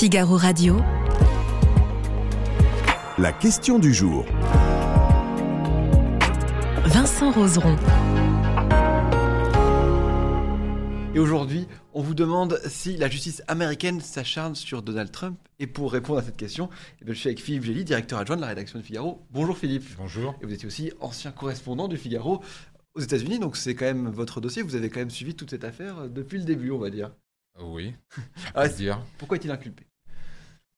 Figaro Radio. La question du jour. Vincent Roseron. Et aujourd'hui, on vous demande si la justice américaine s'acharne sur Donald Trump. Et pour répondre à cette question, eh je suis avec Philippe Gély, directeur adjoint de la rédaction du Figaro. Bonjour Philippe. Bonjour. Et vous étiez aussi ancien correspondant du Figaro aux États-Unis, donc c'est quand même votre dossier. Vous avez quand même suivi toute cette affaire depuis le début, on va dire. Oui. Ah, dire. Pourquoi est-il inculpé?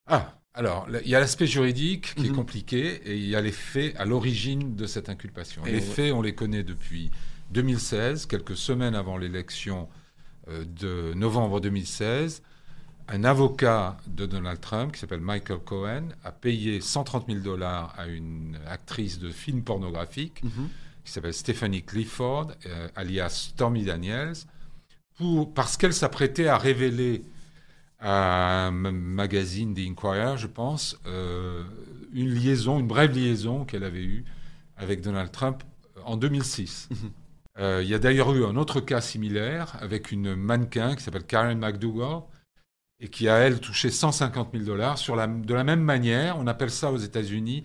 Ah, alors, il y a l'aspect juridique qui est Mhm. compliqué et il y a les faits à l'origine de cette inculpation. Et les faits, on les connaît depuis 2016, quelques semaines avant l'élection euh, de novembre 2016. Un avocat de Donald Trump, qui s'appelle Michael Cohen, a payé 130 000 dollars à une actrice de film pornographique Mhm. qui s'appelle Stephanie Clifford, euh, alias Stormy Daniels, pour, parce qu'elle s'apprêtait à révéler à un magazine, The Inquirer, je pense, euh, une liaison, une brève liaison qu'elle avait eue avec Donald Trump en 2006. Mhm. Euh, il y a d'ailleurs eu un autre cas similaire avec une mannequin qui s'appelle Karen McDougall et qui a, elle, touché 150 000 dollars la, de la même manière. On appelle ça aux États-Unis.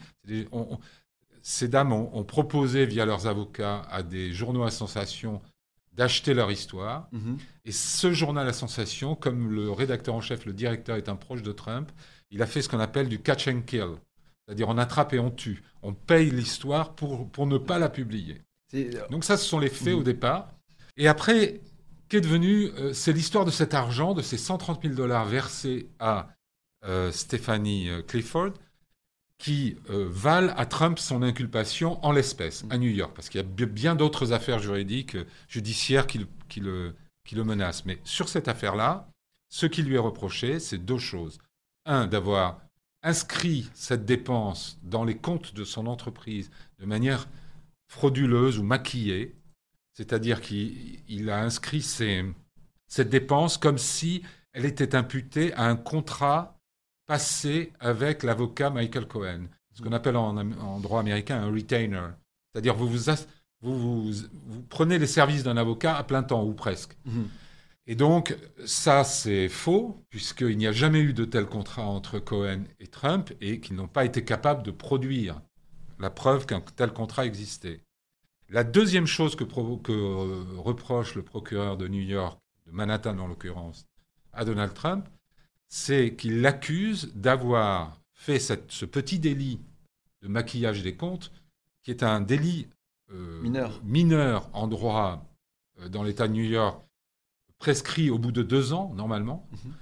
ces dames ont, ont proposé via leurs avocats à des journaux à sensation d'acheter leur histoire. Mhm. Et ce journal à sensation, comme le rédacteur en chef, le directeur est un proche de Trump, il a fait ce qu'on appelle du catch and kill. C'est-à-dire on attrape et on tue. On paye l'histoire pour, pour ne pas la publier. C'est- Donc ça, ce sont les faits Mhm. au départ. Et après, qu'est devenu euh, C'est l'histoire de cet argent, de ces 130 000 dollars versés à euh, Stephanie euh, Clifford, qui euh, valent à Trump son inculpation en l'espèce, à New York, parce qu'il y a bi- bien d'autres affaires juridiques, euh, judiciaires qui, le- menacent. Mais sur cette affaire-là, ce qui lui est reproché, c'est deux choses. Un, d'avoir inscrit cette dépense dans les comptes de son entreprise de manière frauduleuse ou maquillée, c'est-à-dire qu'il il a inscrit cette dépense comme si elle était imputée à un contrat passé avec l'avocat Michael Cohen, ce qu'on appelle en, droit américain un retainer, c'est-à-dire vous vous, as- vous, vous- vous prenez les services d'un avocat à plein temps ou presque. Mhm. Et donc, ça, c'est faux, puisqu'il n'y a jamais eu de tel contrat entre Cohen et Trump et qu'ils n'ont pas été capables de produire la preuve qu'un tel contrat existait. La deuxième chose que, que, euh, reproche le procureur de New York, de Manhattan en l'occurrence, à Donald Trump, c'est qu'il l'accuse d'avoir fait cette- ce petit délit de maquillage des comptes, qui est un délit euh, Mineur. mineur en droit euh, dans l'État de New York, prescrit au bout de deux ans, normalement. Mhm.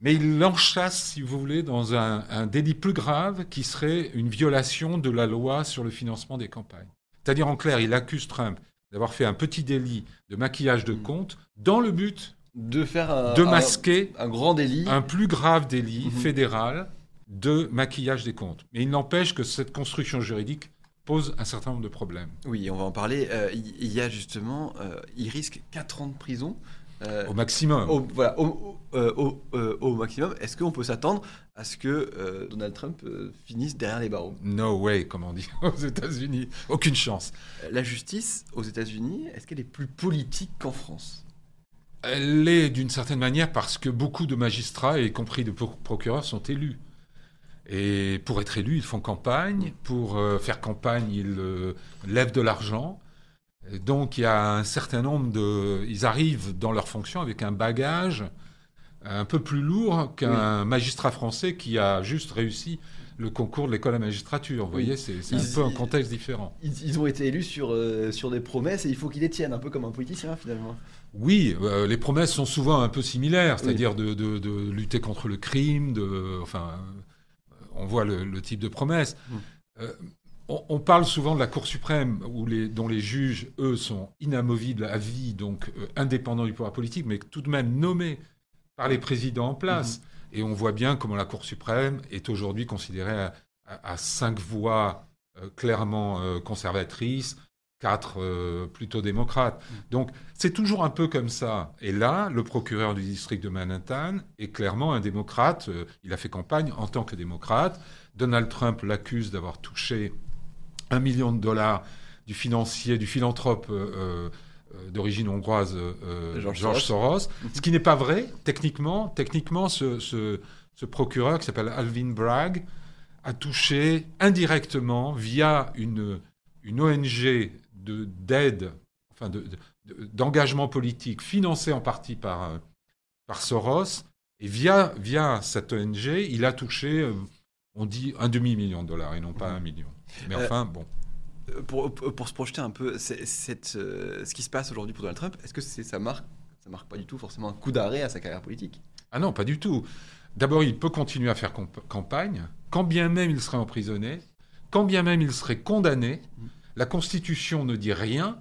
Mais il l'enchasse, si vous voulez, dans un, un délit plus grave qui serait une violation de la loi sur le financement des campagnes. C'est-à-dire, en clair, il accuse Trump d'avoir fait un petit délit de maquillage de Mhm. comptes dans le but De faire un, de un- masquer un grand délit. un plus grave délit Mhm. fédéral de maquillage des comptes. Mais il n'empêche que cette construction juridique pose un certain nombre de problèmes. Oui, on va en parler. Euh, Il y a justement, euh, il risque 4 ans de prison. Euh, Au maximum. au, voilà, au, au- au- au maximum. Est-ce qu'on peut s'attendre à ce que Donald Trump finisse derrière les barreaux? No way, comme on dit aux États-Unis. Aucune chance. La justice aux États-Unis, est-ce qu'elle est plus politique qu'en France? Elle l'est d'une certaine manière parce que beaucoup de magistrats, y compris de pro- procureurs, sont élus. Et pour être élus, ils font campagne. Pour euh, faire campagne, ils euh, lèvent de l'argent. Donc il y a un certain nombre de... Ils arrivent dans leur fonction avec un bagage un peu plus lourd qu'un magistrat français qui a juste réussi le concours de l'école la magistrature. Vous Oui. voyez, c'est Ils- un peu un contexte différent. ils, ils ont été élus sur, euh, sur des promesses et il faut qu'ils les tiennent, un peu comme un politicien finalement. Oui, euh, les promesses sont souvent un peu similaires, Oui. c'est-à-dire de, de- de lutter contre le crime, de, enfin, on voit le, le type de promesses. Mm. Euh, on, on parle souvent de la Cour suprême, où les, dont les juges, eux, sont inamovibles à vie, donc indépendants du pouvoir politique, mais tout de même nommés par les présidents en place. Et on voit bien comment la Cour suprême est aujourd'hui considérée à, à- à cinq voix euh, clairement euh, conservatrices, quatre euh, plutôt démocrates. Donc c'est toujours un peu comme ça. Et là, le procureur du district de Manhattan est clairement un démocrate. Il a fait campagne en tant que démocrate. Donald Trump l'accuse d'avoir touché un million de dollars du financier, du philanthrope d'origine hongroise euh, George George, Soros, ce qui n'est pas vrai techniquement. Techniquement, ce, ce- ce procureur qui s'appelle Alvin Bragg a touché indirectement via une, une ONG de- d'aide, enfin de- de- d'engagement politique financé en partie par, euh, par Soros. Et via, via cette ONG, il a touché, euh, on dit, un demi-million de dollars et non pas un million. Mais Euh, enfin, bon. Pour, pour se projeter un peu, euh, ce qui se passe aujourd'hui pour Donald Trump, est-ce que ça marque, ça marque pas du tout forcément un coup d'arrêt à sa carrière politique? Ah non, pas du tout. D'abord, il peut continuer à faire campagne, quand bien même il serait emprisonné, quand bien même il serait condamné. La Constitution ne dit rien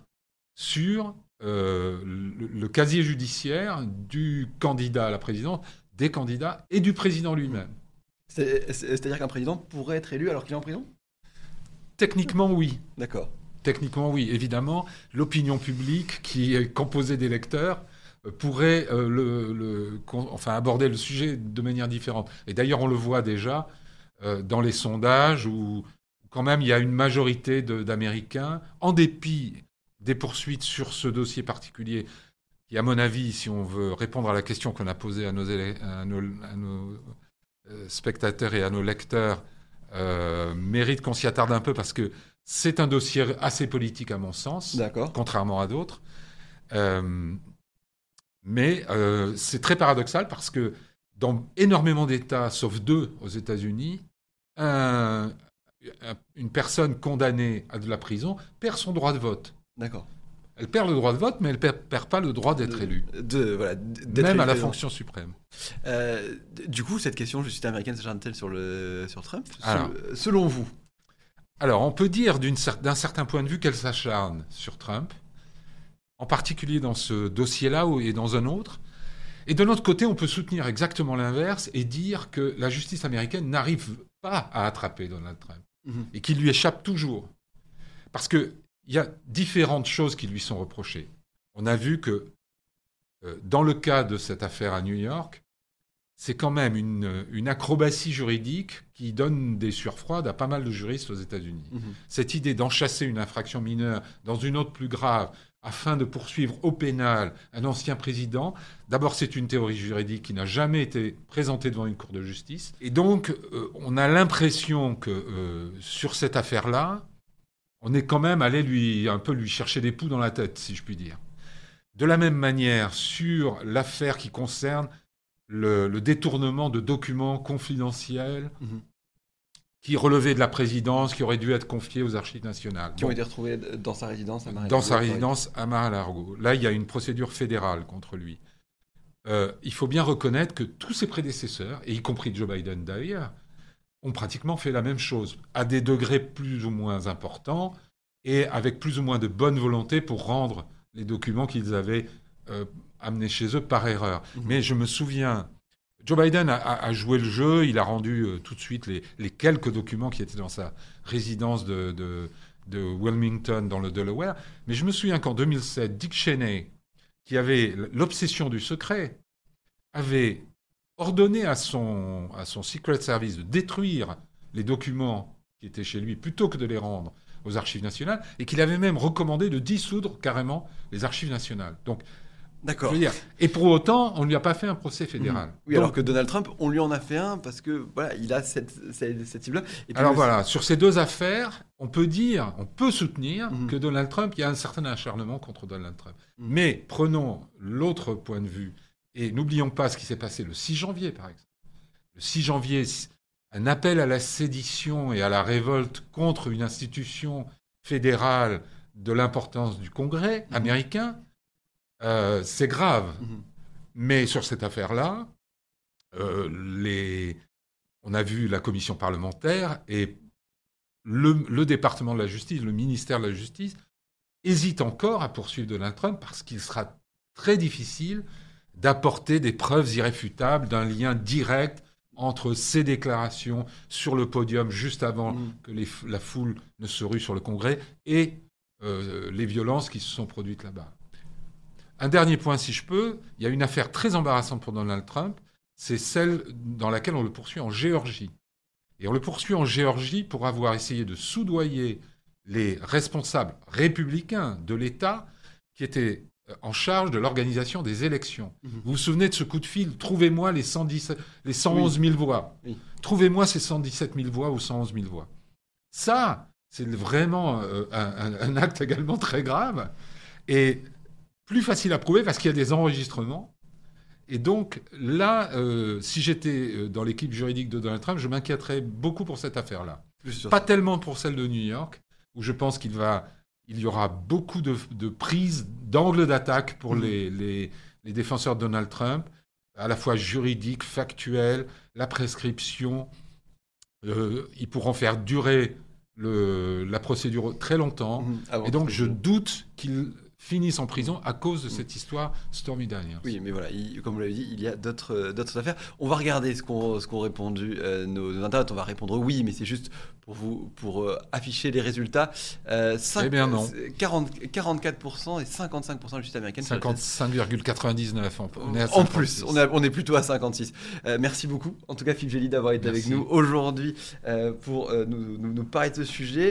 sur euh, le, le casier judiciaire du candidat à la présidence, des candidats et du président lui-même. C'est- c'est- C'est-à-dire qu'un président pourrait être élu alors qu'il est en prison? Techniquement, oui. D'accord. Techniquement, oui. Évidemment, l'opinion publique, qui est composée d'électeurs, euh, pourrait euh, le, le- con- enfin, aborder le sujet de manière différente. Et d'ailleurs, on le voit déjà euh, dans les sondages où, quand même, il y a une majorité d'Américains, en dépit des poursuites sur ce dossier particulier, qui, à mon avis, si on veut répondre à la question qu'on a posée à nos, élè- à nos- à nos, euh, spectateurs et à nos lecteurs, euh, mérite qu'on s'y attarde un peu parce que c'est un dossier assez politique à mon sens, D'accord. contrairement à d'autres. Euh, mais euh, c'est très paradoxal parce que dans énormément d'États, sauf deux aux États-Unis, un- un- une personne condamnée à de la prison perd son droit de vote. D'accord. Elle perd le droit de vote, mais elle ne perd, perd pas le droit d'être élue, De, voilà, même élu à la fonction suprême. Euh, du coup, cette question justice américaine s'acharne-t-elle sur, le, sur Trump? Alors. Sel- Selon vous Alors, on peut dire d'un certain point de vue qu'elle s'acharne sur Trump, en particulier dans ce dossier-là et dans un autre. Et de l'autre côté, on peut soutenir exactement l'inverse et dire que la justice américaine n'arrive pas à attraper Donald Trump Mhm. et qu'il lui échappe toujours. Parce qu'il y a différentes choses qui lui sont reprochées. On a vu que euh, dans le cas de cette affaire à New York, c'est quand même une, une acrobatie juridique qui donne des surfroides à pas mal de juristes aux États-Unis. Mhm. Cette idée d'enchasser une infraction mineure dans une autre plus grave afin de poursuivre au pénal un ancien président, d'abord c'est une théorie juridique qui n'a jamais été présentée devant une cour de justice. Et donc euh, on a l'impression que euh, sur cette affaire-là, on est quand même allé lui, un peu lui chercher des poux dans la tête, si je puis dire. De la même manière, sur l'affaire qui concerne le, le détournement de documents confidentiels Mhm. qui relevaient de la présidence, qui auraient dû être confiés aux archives nationales. Qui Bon, ont été retrouvés dans sa résidence à Mar-a-Lago, dans sa résidence à Mar-a-Lago. Là, il y a une procédure fédérale contre lui. Euh, il faut bien reconnaître que tous ses prédécesseurs, et y compris Joe Biden d'ailleurs, ont pratiquement fait la même chose, à des degrés plus ou moins importants, et avec plus ou moins de bonne volonté pour rendre les documents qu'ils avaient euh, amenés chez eux par erreur. Mhm. Mais je me souviens, Joe Biden a, a- a joué le jeu, il a rendu euh, tout de suite les, les quelques documents qui étaient dans sa résidence de, de- de Wilmington dans le Delaware. Mais je me souviens qu'en 2007, Dick Cheney, qui avait l'obsession du secret, avait ordonné à son, à son Secret Service de détruire les documents qui étaient chez lui plutôt que de les rendre aux archives nationales, et qu'il avait même recommandé de dissoudre carrément les archives nationales. Donc, D'accord. et pour autant, on ne lui a pas fait un procès fédéral. Mhm. Oui, Donc, alors que Donald Trump, on lui en a fait un parce que voilà, il a cette, cette, cette cible-là. Alors voilà, sur ces deux affaires, on peut dire, on peut soutenir Mhm. que Donald Trump, il y a un certain acharnement contre Donald Trump. Mhm. Mais prenons l'autre point de vue et n'oublions pas ce qui s'est passé le 6 janvier, par exemple. Le 6 janvier, un appel à la sédition et à la révolte contre une institution fédérale de l'importance du Congrès Mhm. américain, euh, c'est grave. Mhm. Mais sur cette affaire-là, euh, les... on a vu la commission parlementaire et le, le département de la justice, le ministère de la justice, hésite encore à poursuivre Donald Trump parce qu'il sera très difficile d'apporter des preuves irréfutables d'un lien direct entre ses déclarations sur le podium juste avant Mhm. que les la foule ne se rue sur le Congrès et euh, les violences qui se sont produites là-bas. Un dernier point, si je peux, il y a une affaire très embarrassante pour Donald Trump, c'est celle dans laquelle on le poursuit en Géorgie. Et on le poursuit en Géorgie pour avoir essayé de soudoyer les responsables républicains de l'État qui étaient en charge de l'organisation des élections. Mhm. Vous vous souvenez de ce coup de fil? Trouvez-moi les, 110 les 111 000 voix. Oui. Trouvez-moi ces 117 000 voix ou 111 000 voix. Ça, c'est vraiment euh, un, acte également très grave et plus facile à prouver parce qu'il y a des enregistrements. Et donc là, euh, si j'étais euh, dans l'équipe juridique de Donald Trump, je m'inquiéterais beaucoup pour cette affaire-là. Pas ça. tellement pour celle de New York, où je pense qu'il va, il y aura beaucoup de, de prises d'angle d'attaque pour Mhm. les, les, les défenseurs de Donald Trump, à la fois juridique, factuel, la prescription. Euh, ils pourront faire durer le, la procédure très longtemps. Mhm. Et donc, je doute qu'ils finissent en prison à cause de cette histoire Stormy Daniels. Oui, mais voilà, il- comme vous l'avez dit, il y a d'autres euh, affaires. On va regarder ce qu'ont répondu euh, nos, nos internautes. On va répondre oui, mais c'est juste pour vous pour euh, afficher les résultats. Euh, Eh bien, non. c'est 40 44% et 55% de justice américaine. sur la 55,99 en, on est à En plus, 56. on, est- on est plutôt à 56. Euh, merci beaucoup, en tout cas, Philippe Gély, d'avoir été Merci. avec nous aujourd'hui pour nous, nous- nous parler de ce sujet.